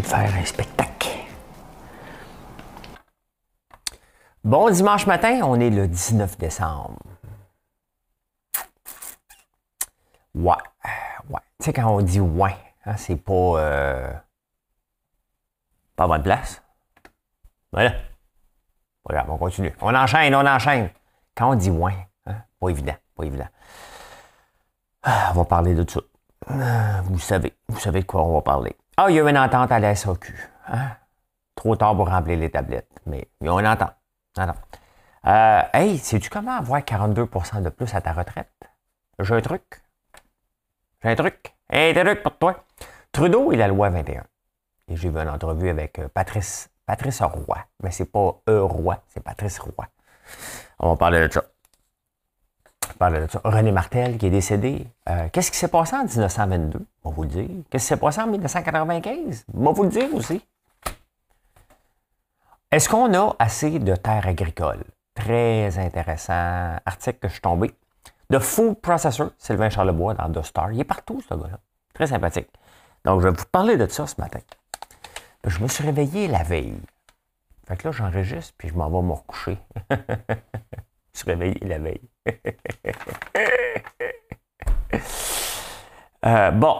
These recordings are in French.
De faire un spectacle. Bon dimanche matin, on est le 19 décembre. Ouais, ouais. Tu sais, quand on dit ouais, hein, c'est pas. Euh, pas bonne place. Voilà. Regarde, on continue. On enchaîne, on enchaîne. Quand on dit ouais, hein, pas évident, pas évident. Ah, on va parler de tout ça. Ah, vous savez, vous savez de quoi on va parler. Ah, il y a une entente à la SAQ. Hein? Trop tard pour remplir les tablettes. Mais il y a une entente. Euh, hey, sais-tu comment avoir 42% de plus à ta retraite? J'ai un truc. J'ai un truc. Un truc pour toi. Trudeau et la loi 21. Et j'ai vu une entrevue avec euh, Patrice, Patrice Roy. Mais c'est pas E Roy, c'est Patrice Roy. On va parler de ça. René Martel qui est décédé. Euh, qu'est-ce qui s'est passé en 1922? On va vous le dire. Qu'est-ce qui s'est passé en 1995? On va vous le dire aussi. Est-ce qu'on a assez de terres agricoles? Très intéressant article que je suis tombé. De Food Processor, Sylvain Charlebois dans The Star. Il est partout, ce gars-là. Très sympathique. Donc, je vais vous parler de ça ce matin. Je me suis réveillé la veille. Fait que là, j'enregistre, puis je m'en vais me recoucher. je me suis réveillé la veille. Euh, bon.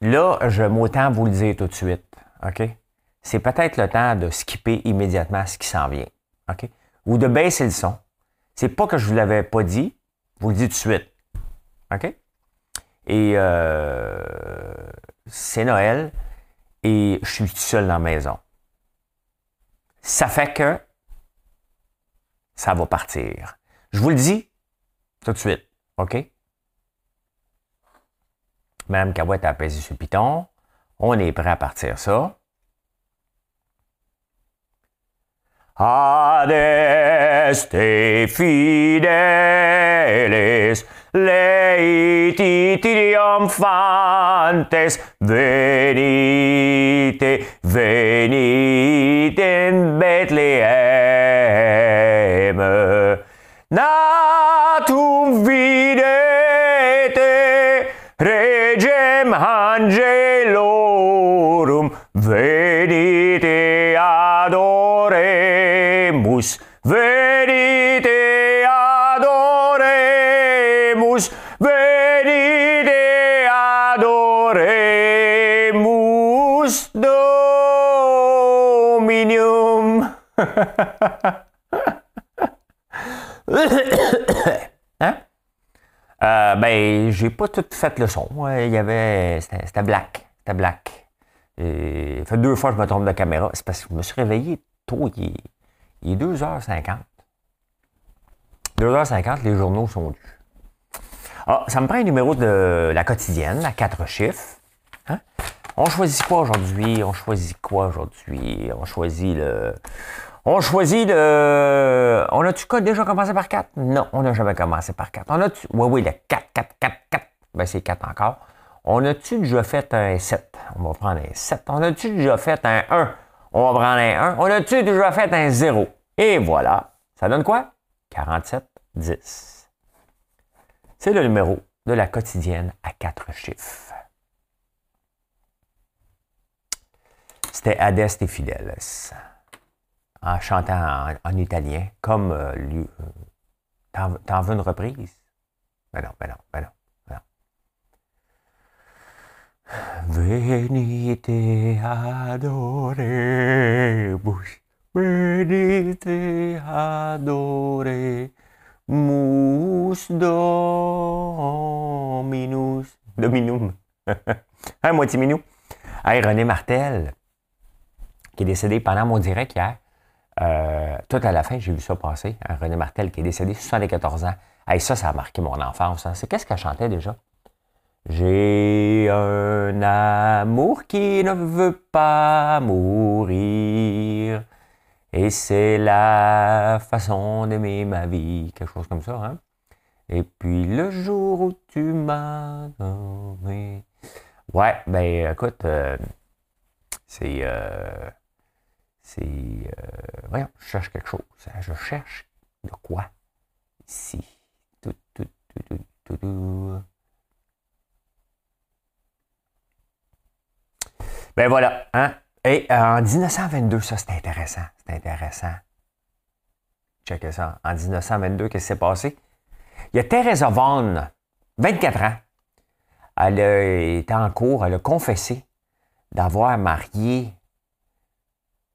Là, je m'autant vous le dire tout de suite. OK? C'est peut-être le temps de skipper immédiatement ce qui s'en vient. OK? Ou de baisser le son. C'est pas que je vous l'avais pas dit, je vous le dis tout de suite. OK? Et euh, c'est Noël et je suis tout seul dans la maison. Ça fait que ça va partir. Je vous le dis tout de suite, OK? Madame Cavouette a apaisé sur piton. On est prêt à partir ça. Adeste fideles, leiti triumphantes, venite, venite j'ai pas tout fait le son. Il y avait. C'était black. C'était black. Et, fait deux fois que je me trompe de caméra. C'est parce que je me suis réveillé tôt. Il est, 2h50. 2h50, les journaux sont dus. Ah, ça me prend un numéro de la quotidienne à quatre chiffres. Hein? On choisit quoi aujourd'hui? On choisit quoi aujourd'hui? On choisit le. On choisit le. On a-tu déjà commencé par 4? Non, on n'a jamais commencé par 4. On a-tu. Oui, oui, le 4, 4, 4, 4. Ben, c'est 4 encore. On a-tu déjà fait un 7? On va prendre un 7. On a-tu déjà fait un 1? On va prendre un 1. On a-tu déjà fait un 0? Et voilà. Ça donne quoi? 47, 10. C'est le numéro de la quotidienne à 4 chiffres. C'était Adeste et Fideles en chantant en, italien, comme euh, lui. Euh, t'en veux une reprise? Ben non, ben non, ben non. Ben Venite adoremus, venite adoremus dominus, dominum. hein, moitié minou. Hey, René Martel, qui est décédé pendant mon direct hier, euh, tout à la fin, j'ai vu ça passer. René Martel qui est décédé 74 ans. Hey, ça, ça a marqué mon enfance. Hein. C'est qu'est-ce qu'elle chantait déjà? J'ai un l'amour qui ne veut pas mourir. Et c'est la façon d'aimer ma vie, quelque chose comme ça, hein? Et puis le jour où tu m'as donné. Ouais, ben écoute, euh, c'est. Euh, c'est. Euh, voyons, je cherche quelque chose. Je cherche de quoi ici. Tout, tout, tout, Ben voilà, hein? Et en 1922, ça c'est intéressant. C'est intéressant. Checkez ça. En 1922, qu'est-ce qui s'est passé? Il y a Teresa Vaughan, 24 ans. Elle a été en cours, elle a confessé d'avoir marié,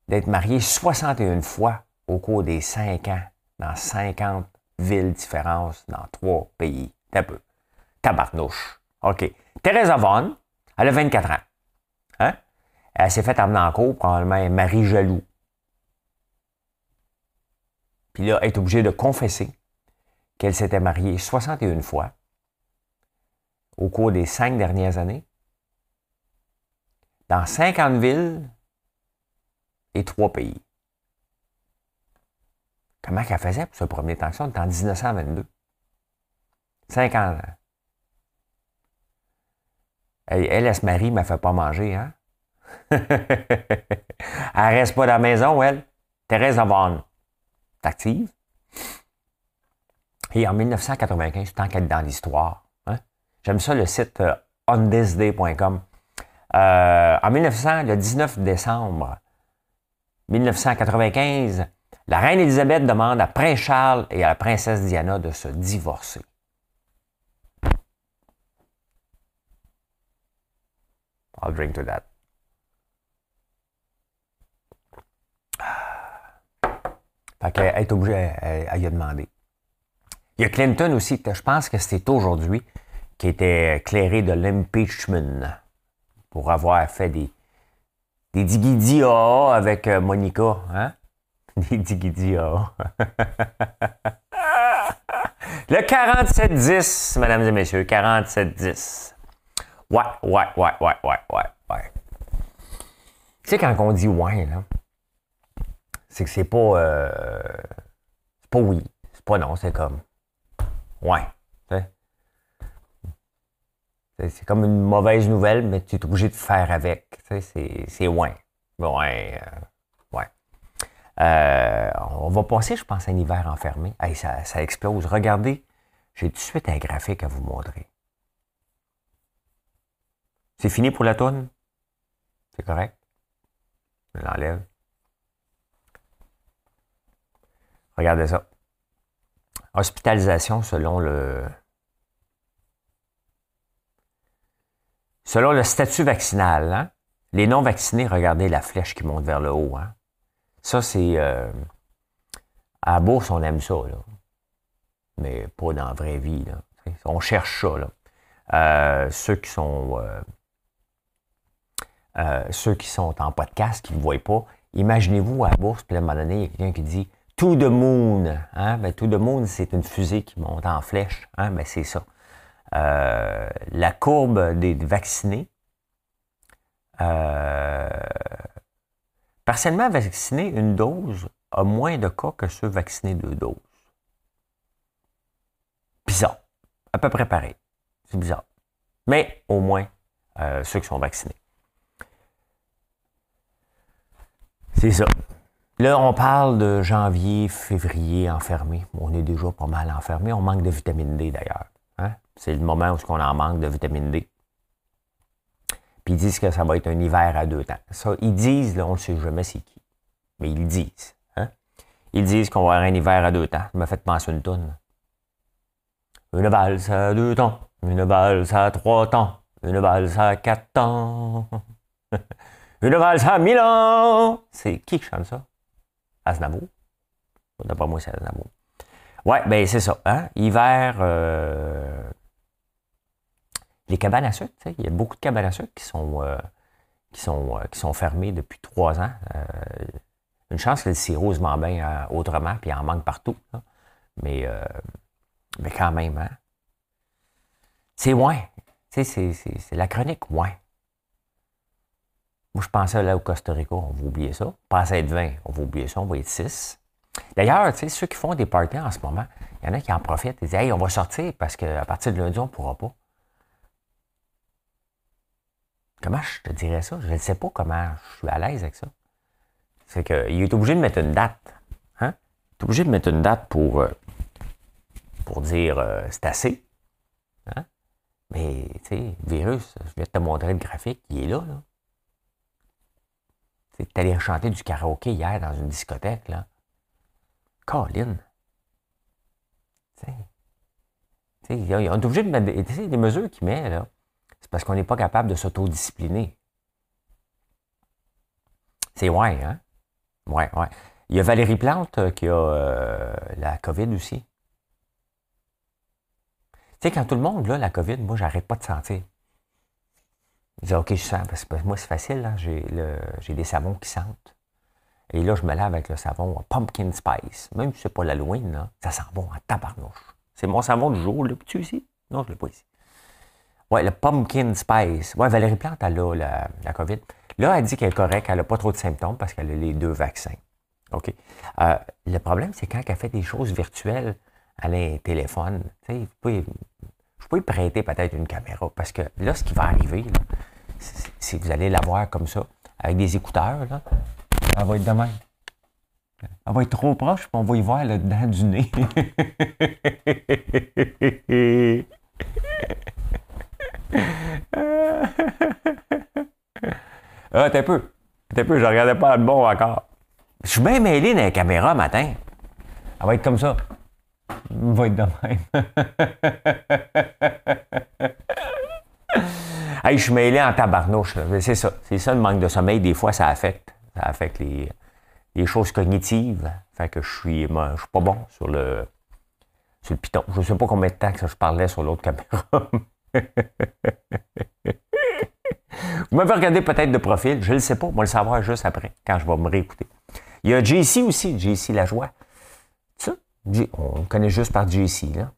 d'être mariée 61 fois au cours des 5 ans dans 50 villes différentes dans trois pays. un peu. Tabarnouche. OK. Teresa Vaughan, elle a 24 ans. Hein? Elle s'est faite amener en cours, probablement un mari jaloux. Puis là, elle est obligée de confesser qu'elle s'était mariée 61 fois au cours des cinq dernières années, dans 50 villes et trois pays. Comment qu'elle faisait pour ce premier temps que ça? en 1922. 50 ans. Elle, elle, se marie, mais elle fait pas manger, hein? elle reste pas dans la maison, elle. Thérèse Vaughan. active. Et en 1995, tant qu'elle est dans l'histoire, hein? j'aime ça le site euh, onthisday.com. Euh, en 1900, le 19 décembre 1995, la reine Élisabeth demande à Prince Charles et à la princesse Diana de se divorcer. I'll drink to that. Fait qu'elle est obligée à, y demander. Il y a Clinton aussi, je pense que c'était aujourd'hui, qui était éclairé de l'impeachment pour avoir fait des, des digidi avec euh, Monica. Hein? Des digidi Le 47-10, mesdames et messieurs, 47-10. Ouais, ouais, ouais, ouais, ouais, ouais, ouais. Tu sais, quand on dit ouais, là, c'est que c'est pas. Euh, c'est pas oui. C'est pas non, c'est comme. Ouais. C'est comme une mauvaise nouvelle, mais tu es obligé de faire avec. C'est ouais. Ouais. Euh, ouais. Euh, on va passer, je pense, un hiver enfermé. Hey, ça, ça explose. Regardez, j'ai tout de suite un graphique à vous montrer. C'est fini pour la tonne? C'est correct? Je l'enlève. Regardez ça. Hospitalisation selon le. Selon le statut vaccinal, hein. les non-vaccinés, regardez la flèche qui monte vers le haut. Hein. Ça, c'est. Euh, à Bourse, on aime ça, mais pas dans la vraie vie. On cherche ça. Là. Euh, ceux qui sont. Euh, ceux qui sont en podcast, qui ne voient pas, imaginez-vous à la bourse, puis à un moment donné, il y a quelqu'un qui dit To the Moon. Hein? Ben, to the Moon, c'est une fusée qui monte en flèche. Hein? Ben, c'est ça. Euh, la courbe des vaccinés. Euh, partiellement vaccinés, une dose a moins de cas que ceux vaccinés deux doses. Bizarre. À peu près pareil. C'est bizarre. Mais au moins, euh, ceux qui sont vaccinés. C'est ça. Là, on parle de janvier, février enfermé. On est déjà pas mal enfermé. On manque de vitamine D d'ailleurs. C'est le moment où on en manque de vitamine D. Puis ils disent que ça va être un hiver à deux temps. Ça, ils disent, là, on ne sait jamais c'est qui. Mais ils disent. Hein? Ils disent qu'on va avoir un hiver à deux temps. Ça m'a fait penser une tonne. Une valse à deux temps. Une valse à trois temps. Une valse à quatre temps. une valse à mille ans. C'est qui qui chante ça? Aznavour. D'après moi, c'est Aznavour. Ouais, ben c'est ça. Hein? Hiver, euh, les cabanes à sucre, il y a beaucoup de cabanes à sucre qui sont, euh, qui sont, euh, qui sont fermées depuis trois ans. une chance que le sirop se vend bien autrement, puis il en manque partout. Mais, mais quand même, hein? C'est moins. C'est la chronique moins. Moi, je pensais là au Costa Rica, on va oublier ça. On pensait être 20, on va oublier ça, on va être 6. D'ailleurs, tu sais, ceux qui font des parties en ce moment, il y en a qui en profitent et disent Hey, on va sortir parce qu'à partir de lundi, on ne pourra pas. Comment je te dirais ça? Je ne sais pas comment je suis à l'aise avec ça. C'est qu'il est obligé de mettre une date. Hein? Il est obligé de mettre une date pour, euh, pour dire euh, c'est assez. Hein? Mais, tu sais, virus, je vais te montrer le graphique, il est là. là. Tu es allé chanter du karaoké hier dans une discothèque, là. Colin. Tu sais, on est obligé de mettre des, des mesures qu'il met, là. C'est parce qu'on n'est pas capable de s'autodiscipliner. C'est ouais, hein? Ouais, ouais. Il y a Valérie Plante euh, qui a euh, la COVID aussi. Tu sais, quand tout le monde a la COVID, moi, j'arrête pas de sentir. Je dis, OK, je sens, parce que moi, c'est facile, j'ai des savons qui sentent. Et là, je me lave avec le savon Pumpkin Spice. Même si c'est pas l'Halloween, ça sent bon en tabarnouche. C'est mon savon du jour, là. Tu ici? Non, je l'ai pas ici. Ouais, le Pumpkin Spice. Ouais, Valérie Plante, elle a la, la COVID. Là, elle dit qu'elle est correcte, elle n'a pas trop de symptômes parce qu'elle a les deux vaccins. OK? Euh, le problème, c'est quand elle fait des choses virtuelles, elle a un téléphone. Tu sais, je peux lui prêter peut-être une caméra parce que là, ce qui va arriver, si vous allez la voir comme ça, avec des écouteurs, là, elle va être de même. Elle va être trop proche, puis on va y voir le dedans du nez. ah, t'es peu. T'es peu, je regardais pas le bon encore. Je suis bien mêlé dans la caméra matin. Elle va être comme ça. Elle va être de même. je suis mêlé en tabarnouche. C'est ça. C'est ça le manque de sommeil. Des fois, ça affecte. Ça affecte les, choses cognitives. Fait que je suis, je suis pas bon sur le, sur le piton. Je sais pas combien de temps que je parlais sur l'autre caméra. Vous m'avez regardé peut-être de profil, je ne le sais pas, on va le savoir juste après, quand je vais me réécouter. Il y a JC aussi, JC Lajoie. Ça, on le connaît juste par JC, là.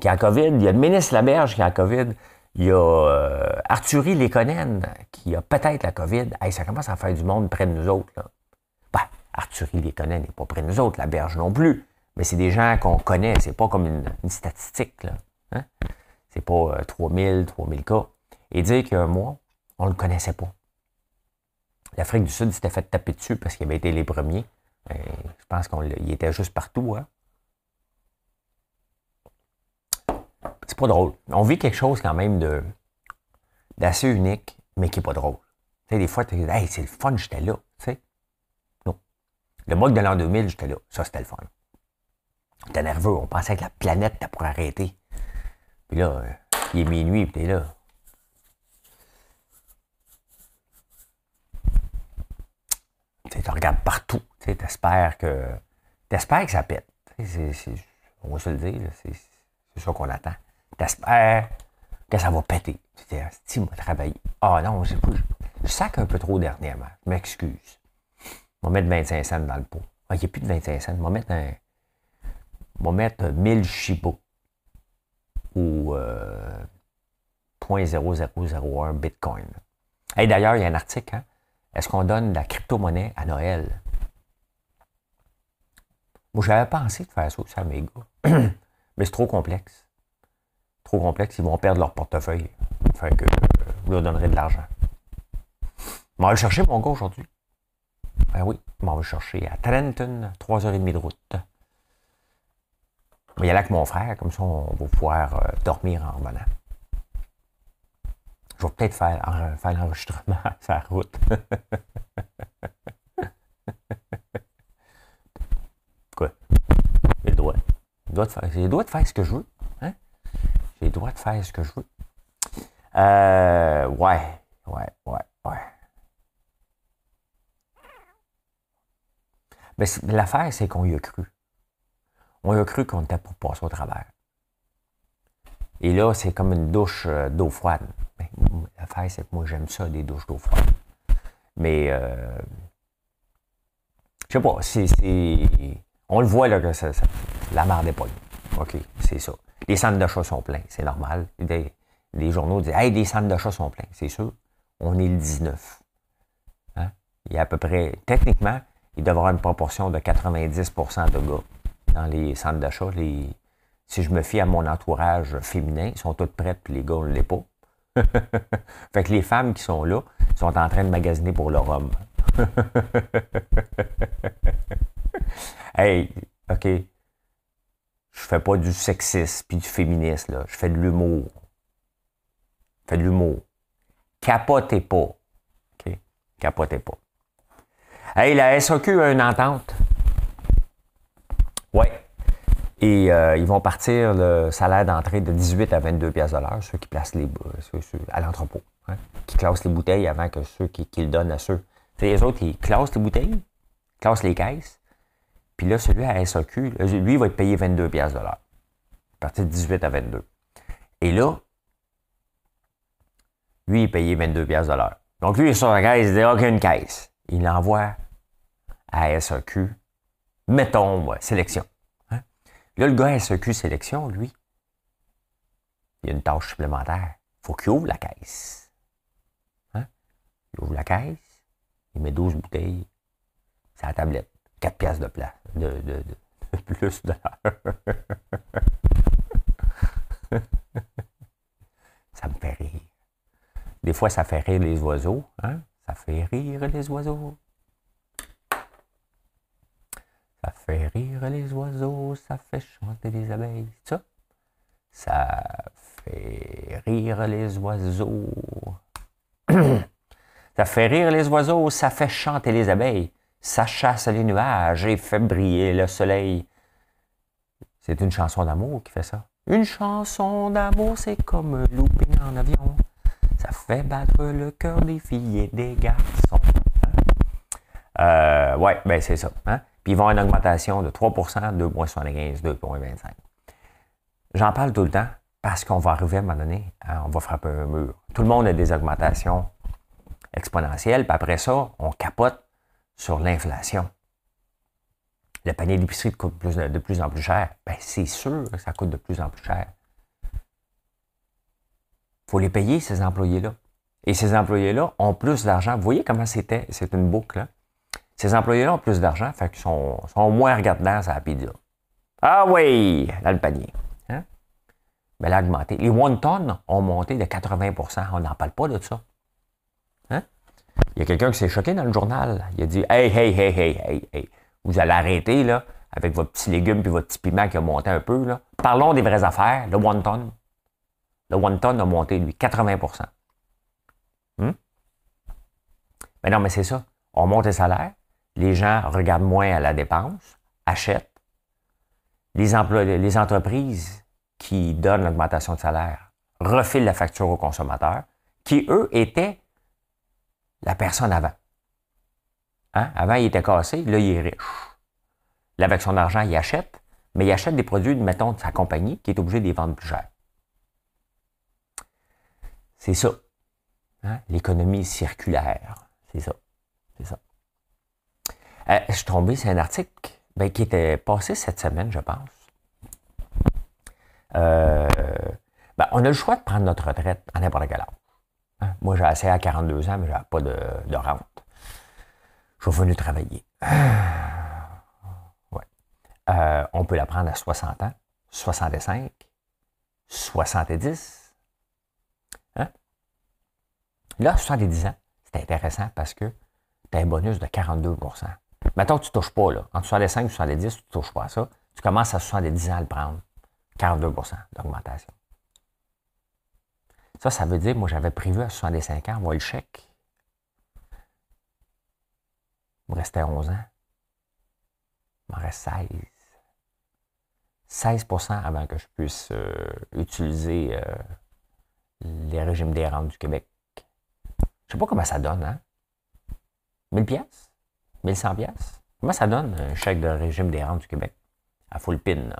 Qui a la COVID. Il y a le ministre Laberge qui a la COVID. Il y a euh, Arthurie Léconen qui a peut-être la COVID. Hey, ça commence à faire du monde près de nous autres. Là. Ben, Arthurie Léconen n'est pas près de nous autres, la berge non plus. Mais c'est des gens qu'on connaît. C'est pas comme une, statistique. Là. Hein? C'est pas 3000, euh, 3000 cas. Et dire qu'il mois, on ne le connaissait pas. L'Afrique du Sud s'était fait taper dessus parce qu'il avait été les premiers. Ben, je pense qu'il était juste partout. Hein? C'est pas drôle. On vit quelque chose quand même de d'assez unique, mais qui n'est pas drôle. Des fois, tu dis, hey, c'est le fun, j'étais là. Non. Le mois de l'an 2000, j'étais là. Ça, c'était le fun. T'es nerveux. On pensait que la planète était pour arrêter. Puis là, euh, il est minuit, puis t'es là. Tu regardes partout. Tu espères que. T'espères que ça pète. on va se le dire, c'est ça qu'on attend. T'espères que ça va péter. Tu si, moi, travailler. Ah non, je, je sac un peu trop dernièrement. Je m'excuse. On va mettre 25 cents dans le pot. Ah, il n'y a plus de 25 cents. On va mettre un. Mettre 1000 Shiba ou euh, 0.0001 Bitcoin. Et d'ailleurs, il y a un article, hein? Est-ce qu'on donne de la crypto-monnaie à Noël? Moi, j'avais pensé de faire ça aussi à mes gars. Mais c'est trop complexe. Trop complexe, ils vont perdre leur portefeuille. Fait que euh, vous leur donnerez de l'argent. On va le chercher, mon gars, aujourd'hui. Ben oui, on va le chercher à Trenton, 3h30 de route. On va y aller avec mon frère, comme ça on va pouvoir euh, dormir en revenant. Je vais peut-être faire, faire l'enregistrement sur la route. Quoi? J'ai le droit. J'ai le droit de faire ce que je veux. Hein? J'ai le droit de faire ce que je veux. Euh, ouais, ouais, ouais, ouais. Mais l'affaire, c'est qu'on y a cru. On a cru qu'on était pour passer au travers. Et là, c'est comme une douche euh, d'eau froide. Ben, l'affaire, c'est que moi, j'aime ça, des douches d'eau froide. Mais, euh, je sais pas, c'est, on le voit, là, que ça, la marre des pognes. OK, c'est ça. Les centres d'achat sont pleins, c'est normal. les journaux disent, hey, les centres d'achat sont pleins, c'est sûr. On est le 19. il y a à peu près, techniquement, il devrait avoir une proportion de 90% de gars dans les centres d'achat. Les, si je me fie à mon entourage féminin, ils sont toutes prêtes, puis les gars, on ne l'est pas. fait que les femmes qui sont là sont en train de magasiner pour leur homme. hey, OK. Je fais pas du sexisme puis du féminisme, là. Je fais de l'humour. Je fais de l'humour. Capotez pas. OK? Capotez pas. Hey, la SOQ a une entente. Ouais. Et euh, ils vont partir le salaire d'entrée de 18 à 22 pièces de l'heure, ceux qui placent les ceux, à l'entrepôt, hein, qui classent les bouteilles avant que ceux qui, le donnent à ceux. Les autres, ils classent les bouteilles, classent les caisses. Puis là, celui à SAQ, lui, il va être payé 22 pièces de l'heure. Partir de 18 à 22. Et là, lui, il est payé 22 pièces de l'heure. Donc lui, il est sur la caisse, il dit OK, une caisse. Il l'envoie à SAQ, mettons, sélection. Là, le gars SEQ Sélection, lui, il a une tâche supplémentaire. Il faut qu'il ouvre la caisse. Hein? Il ouvre la caisse, il met 12 bouteilles. C'est la tablette. 4 piastres de place. De, de, plus de Ça me fait rire. Des fois, ça fait rire les oiseaux. Hein? Ça fait rire les oiseaux. Ça fait rire les oiseaux, ça fait chanter les abeilles. Ça, ça fait rire les oiseaux. ça fait rire les oiseaux, ça fait chanter les abeilles. Ça chasse les nuages et fait briller le soleil. C'est une chanson d'amour qui fait ça. Une chanson d'amour, c'est comme un looping en avion. Ça fait battre le cœur des filles et des garçons. Hein? Euh, ouais, ben c'est ça. Hein? Puis ils vont avoir une augmentation de 3% 2,75, 2,25. J'en parle tout le temps parce qu'on va arriver à un moment donné, hein, on va frapper un mur. Tout le monde a des augmentations exponentielles, puis après ça, on capote sur l'inflation. Le panier d'épicerie coûte de plus en plus cher. Bien, c'est sûr que ça coûte de plus en plus cher. Il faut les payer, ces employés-là. Et ces employés-là ont plus d'argent. Vous voyez comment c'était? C'est une boucle. Hein? Ces employés-là ont plus d'argent, fait qu'ils sont, moins regardants à la pizza. Ah oui, dans le panier. Hein? Mais là, augmenté. Les one-ton ont monté de 80% On n'en parle pas de ça. Hein? Il y a quelqu'un qui s'est choqué dans le journal. Il a dit Hey, hey, hey, hey, hey, hey, vous allez arrêter là, avec votre petit légume et votre petit piment qui a monté un peu. Là. Parlons des vraies affaires. Le one-ton. Le one-ton a monté, lui, 80% hum? Mais non, mais c'est ça. On monte les salaires, les gens regardent moins à la dépense, achètent. Les, entreprises qui donnent l'augmentation de salaire refilent la facture aux consommateurs, qui, eux, étaient la personne avant. Hein? Avant, il était cassé, là, il est riche. Là, avec son argent, il achète, mais il achète des produits, mettons, de sa compagnie, qui est obligé de les vendre plus cher. C'est ça. Hein? L'économie circulaire. C'est ça. C'est ça. Euh, je suis tombé sur un article ben, qui était passé cette semaine, je pense. Euh, ben, on a le choix de prendre notre retraite à n'importe quel âge. Hein? Moi, j'ai assez à 42 ans, mais je n'ai pas de, rente. Je suis venu travailler. ouais. Euh, on peut la prendre à 60 ans, 65, 70. Hein? Là, 70 ans, c'est intéressant parce que tu as un bonus de 42 Mettons que tu ne touches pas, là. Entre 65 et 70, tu ne touches pas à ça. Tu commences à 70 ans à le prendre. 42% d'augmentation. Ça, ça veut dire, moi, j'avais prévu à 65 ans, moi, le chèque. Il me restait 11 ans. Il me reste 16. 16% avant que je puisse euh, utiliser euh, les régimes des rentes du Québec. Je ne sais pas comment ça donne, hein? 1000 pièces 1100 pièces. Comment ça donne un chèque de régime des rentes du Québec? À full pin.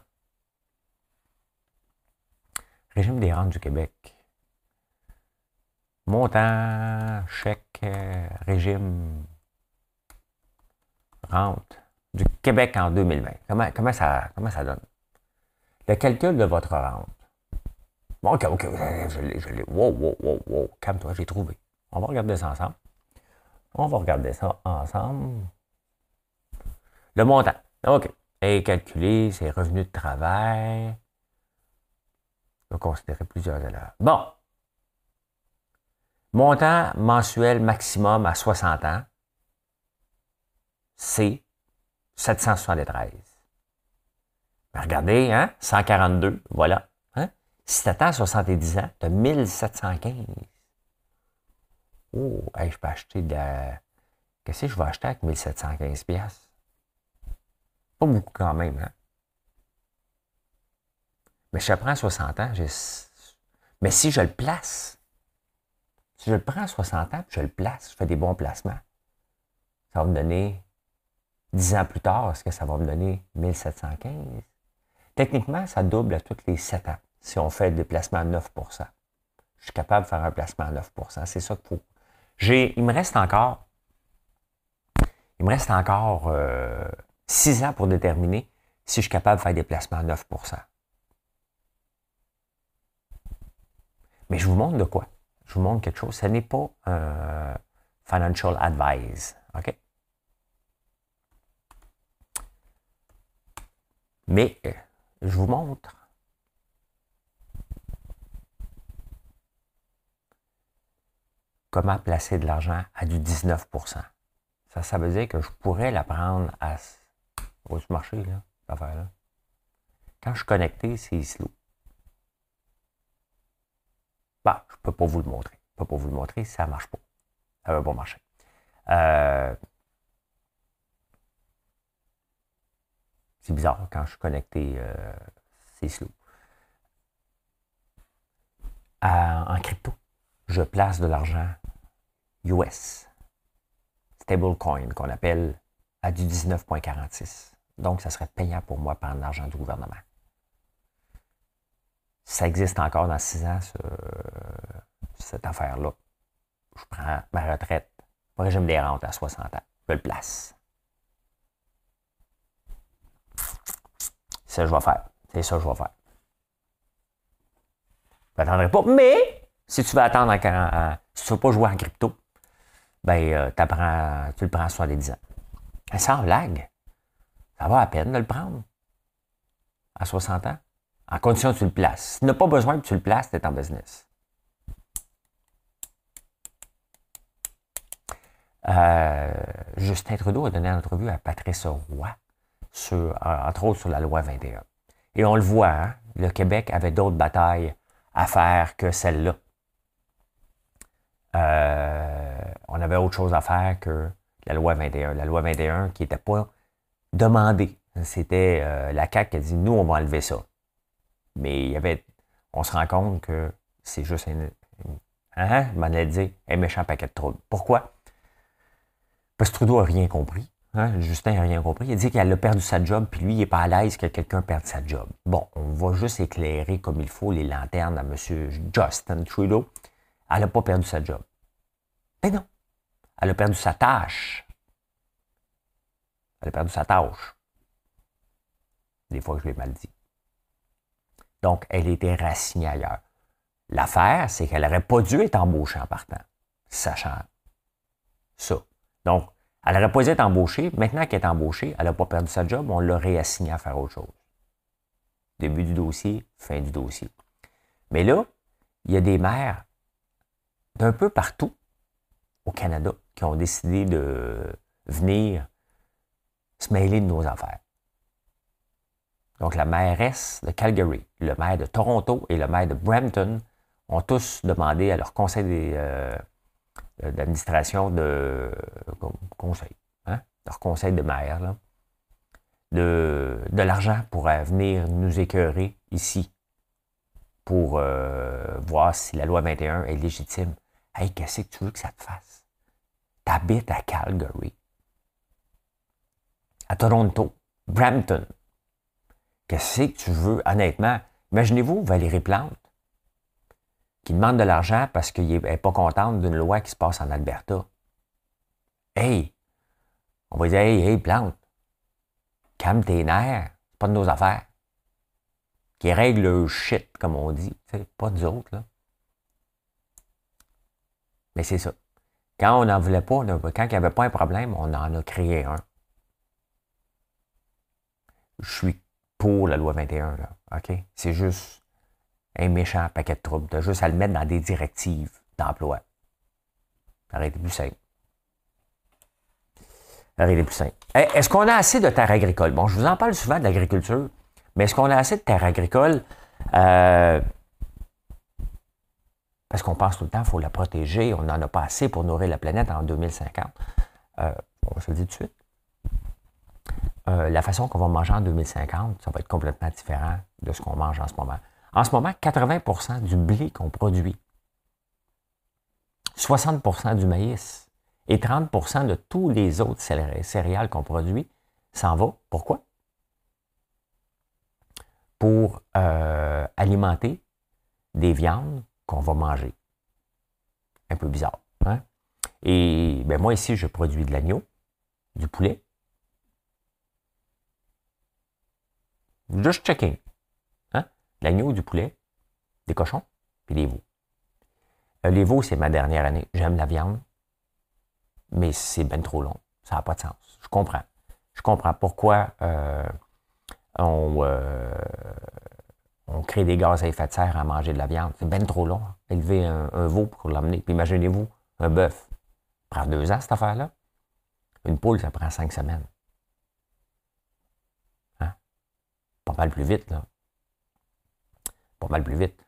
Régime des rentes du Québec. Montant, chèque, régime, rente du Québec en 2020. Comment, comment, ça, comment ça donne? Le calcul de votre rente. Bon, OK, OK, je l'ai, je l'ai. Wow, wow, wow, wow. Calme-toi, j'ai trouvé. On va regarder ça ensemble. On va regarder ça ensemble. Le montant. OK. Et calculer ses revenus de travail. On va considérer plusieurs élèves. Bon. Montant mensuel maximum à 60 ans, c'est 773. Ben, regardez, hein? 142, voilà. Hein? Si tu attends 70 ans, tu as 1715. Oh, je peux acheter de Qu'est-ce que je vais acheter avec 1715 pièces Pas beaucoup quand même, hein? Mais si je prends 60 ans. Mais si je le place, si je le prends à 60 ans, je le place, je fais des bons placements, ça va me donner, 10 ans plus tard, est-ce que ça va me donner 1715? Techniquement, ça double à tous les 7 ans si on fait des placements à 9 Je suis capable de faire un placement à 9 C'est ça qu'il faut. J'ai, il me reste encore, il me reste encore 6 euh, ans pour déterminer si je suis capable de faire des placements à 9 Mais je vous montre de quoi? Je vous montre quelque chose. Ce n'est pas un financial advice. OK? Mais euh, je vous montre comment placer de l'argent à du 19% Ça, ça veut dire que je pourrais la prendre à. Au marché, là, là. Quand je suis connecté, c'est slow. Bah, je ne peux pas vous le montrer. Je ne peux pas vous le montrer, ça ne marche pas. Ça ne va pas marcher. Euh, c'est bizarre, quand je suis connecté, euh, c'est slow. en crypto, je place de l'argent US, stablecoin, qu'on appelle à du 19,46. Donc, ça serait payant pour moi par l'argent du gouvernement ça existe encore dans six ans, cette affaire-là. Je prends ma retraite, mon régime des rentes à 60 ans. Je le place. C'est ça que je vais faire. C'est ça que je vais faire. Je n'attendrai pas. Mais, si tu veux attendre en, si tu ne veux pas jouer en crypto, ben, euh, tu le prends à 70 ans. Et sans blague, ça va à peine de le prendre à 60 ans. En condition que tu le places. Si tu n'as pas besoin que tu le places, tu es en business. Euh, Justin Trudeau a donné une entrevue à Patrice Roy, sur, entre autres sur la loi 21. Et on le voit, hein, le Québec avait d'autres batailles à faire que celle-là. Euh, on avait autre chose à faire que la loi 21. La loi 21 qui n'était pas demandée. C'était euh, la CAQ qui a dit, nous, on va enlever ça. Mais il y avait, on se rend compte que c'est juste un, hein, dit, un méchant paquet de troubles. Pourquoi? Parce que Trudeau n'a rien compris. Hein? Justin n'a rien compris. Il a dit qu'elle a perdu sa job, puis lui, il n'est pas à l'aise que quelqu'un perde sa job. Bon, on va juste éclairer comme il faut les lanternes à M. Justin Trudeau. Elle n'a pas perdu sa job. Mais non. Elle a perdu sa tâche. Elle a perdu sa tâche. Des fois, je l'ai mal dit. Donc, elle était racinée ailleurs. L'affaire, c'est qu'elle n'aurait pas dû être embauchée en partant, sachant ça. Donc, elle n'aurait pas dû être embauchée. Maintenant qu'elle est embauchée, elle n'a pas perdu sa job, on l'a réassignée à faire autre chose. Début du dossier, fin du dossier. Mais là, il y a des maires d'un peu partout au Canada qui ont décidé de venir se mêler de nos affaires. Donc, la mairesse de Calgary, le maire de Toronto et le maire de Brampton ont tous demandé à leur conseil euh, d'administration de conseil, hein, leur conseil de maire, de, l'argent pour venir nous écœurer ici pour euh, voir si la loi 21 est légitime. Hey, qu'est-ce que tu veux que ça te fasse? T'habites à Calgary, à Toronto, Brampton, Qu'est-ce que tu veux, honnêtement? Imaginez-vous Valérie Plante, qui demande de l'argent parce qu'elle n'est pas contente d'une loi qui se passe en Alberta. Hey! On va dire, hey, hey, Plante, calme tes nerfs, c'est pas de nos affaires. Qui règle le shit, comme on dit. C'est pas nous autres, là. Mais c'est ça. Quand on n'en voulait pas, quand il n'y avait pas un problème, on en a créé un. Je suis pour la loi 21, là. OK? C'est juste un méchant paquet de troubles. Tu as juste à le mettre dans des directives d'emploi. Arrêtez plus simple. Arrêtez plus simple. Est-ce qu'on a assez de terres agricoles? Bon, je vous en parle souvent de l'agriculture, mais est-ce qu'on a assez de terres agricoles? Euh, parce qu'on pense tout le temps qu'il faut la protéger, on n'en a pas assez pour nourrir la planète en 2050. Euh, on se le dit tout de suite. Euh, la façon qu'on va manger en 2050, ça va être complètement différent de ce qu'on mange en ce moment. En ce moment, 80% du blé qu'on produit, 60% du maïs et 30% de tous les autres céréales qu'on produit s'en va. Pourquoi? Pour euh, alimenter des viandes qu'on va manger. Un peu bizarre. Hein? Et ben moi, ici, je produis de l'agneau, du poulet. Just checking. Hein? L'agneau, du poulet, des cochons, puis des veaux. Euh, les veaux, c'est ma dernière année. J'aime la viande, mais c'est bien trop long. Ça n'a pas de sens. Je comprends. Je comprends pourquoi euh, on, euh, on crée des gaz à effet de serre à manger de la viande. C'est bien trop long. Élever un, veau pour l'emmener. Puis imaginez-vous, un bœuf. Ça prend deux ans, cette affaire-là. Une poule, ça prend cinq semaines. Hein? Pas mal plus vite, là. Pas mal plus vite.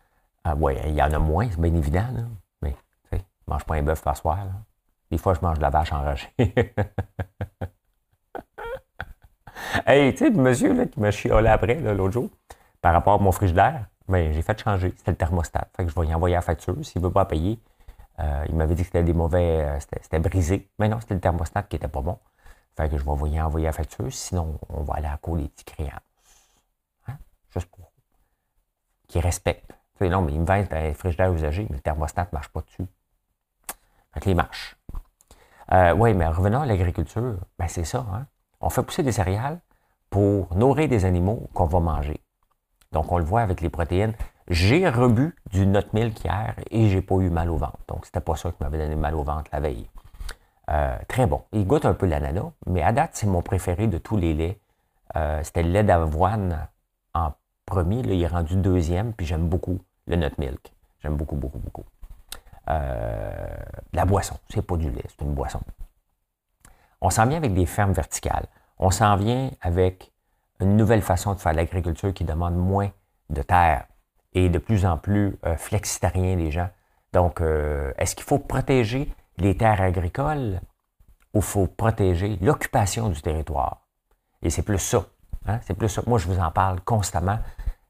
Ah, ouais, il y en a moins, c'est bien évident, là. Mais, tu sais, je mange pas un bœuf par soir, là. Des fois, je mange de la vache enragée. hey, tu sais, le monsieur là, qui m'a chiolé après, l'autre jour, par rapport à mon frigidaire, ben, j'ai fait changer. C'était le thermostat. Fait que je vais y envoyer la facture. S'il ne veut pas payer, euh, il m'avait dit que c'était des mauvais. Euh, c'était brisé. Mais non, c'était le thermostat qui n'était pas bon. Fait que je vais y envoyer la facture. Sinon, on va aller à la cour des petits créances. Hein? Juste pour qu'ils respectent. non, mais il me vend un frigidaire usagé, mais le thermostat ne marche pas dessus. Fait que les. Euh, oui, mais revenons à l'agriculture, ben c'est ça. Hein? On fait pousser des céréales pour nourrir des animaux qu'on va manger. Donc, on le voit avec les protéines. J'ai rebu du nut milk hier et j'ai pas eu mal au ventre. Donc, c'était pas ça qui m'avait donné mal au ventre la veille. Euh, très bon. Il goûte un peu l'ananas, mais à date, c'est mon préféré de tous les laits. Euh, c'était le lait d'avoine en premier. Là, il est rendu deuxième, puis j'aime beaucoup le nut milk. J'aime beaucoup, beaucoup, beaucoup. Euh, la boisson, c'est pas du lait, c'est une boisson. On s'en vient avec des fermes verticales. On s'en vient avec une nouvelle façon de faire l'agriculture qui demande moins de terre et de plus en plus euh, flexitarien les gens. Donc, euh, est-ce qu'il faut protéger les terres agricoles ou faut protéger l'occupation du territoire? Et c'est plus ça. Hein? C'est plus ça. Moi, je vous en parle constamment.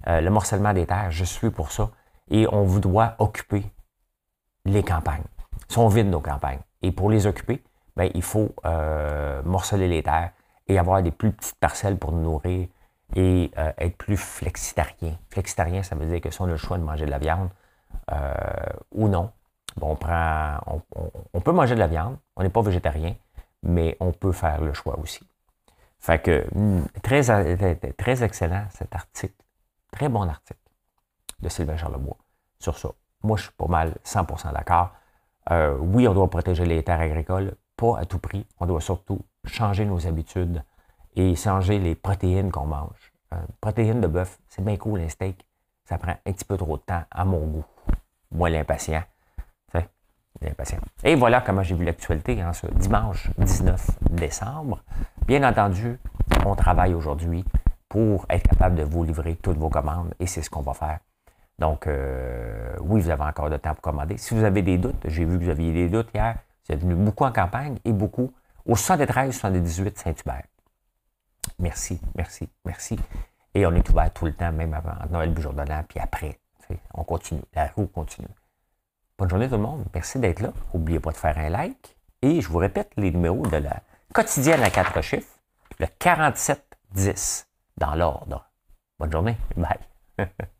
Euh, le morcellement des terres, je suis pour ça. Et on vous doit occuper les campagnes. sont vides nos campagnes. Et pour les occuper, ben, il faut morceler les terres et avoir des plus petites parcelles pour nous nourrir et euh, être plus flexitarien. Flexitarien, ça veut dire que si on a le choix de manger de la viande euh, ou non, bon, on, prend, on, peut manger de la viande, on n'est pas végétarien, mais on peut faire le choix aussi. Fait que, hmm, très, très excellent cet article, très bon article de Sylvain Charlebois sur ça. Moi, je suis pas mal 100% d'accord. Euh, oui, on doit protéger les terres agricoles, pas à tout prix. On doit surtout changer nos habitudes et changer les protéines qu'on mange. Euh, protéines de bœuf, c'est bien cool, un steak. Ça prend un petit peu trop de temps à mon goût. Moi, l'impatient. L'impatient. Et voilà comment j'ai vu l'actualité en ce dimanche 19 décembre. Bien entendu, on travaille aujourd'hui pour être capable de vous livrer toutes vos commandes et c'est ce qu'on va faire. Donc, euh, oui, vous avez encore de temps pour commander. Si vous avez des doutes, j'ai vu que vous aviez des doutes hier, vous êtes venu beaucoup en campagne et beaucoup au 73 78 Saint-Hubert. Merci, merci, merci. Et on est ouvert tout le temps, même avant Noël du jour de l'an, puis après. On continue. La roue continue. Bonne journée tout le monde. Merci d'être là. N'oubliez pas de faire un like. Et je vous répète les numéros de la quotidienne à quatre chiffres. Le 4710 dans l'ordre. Bonne journée. Bye.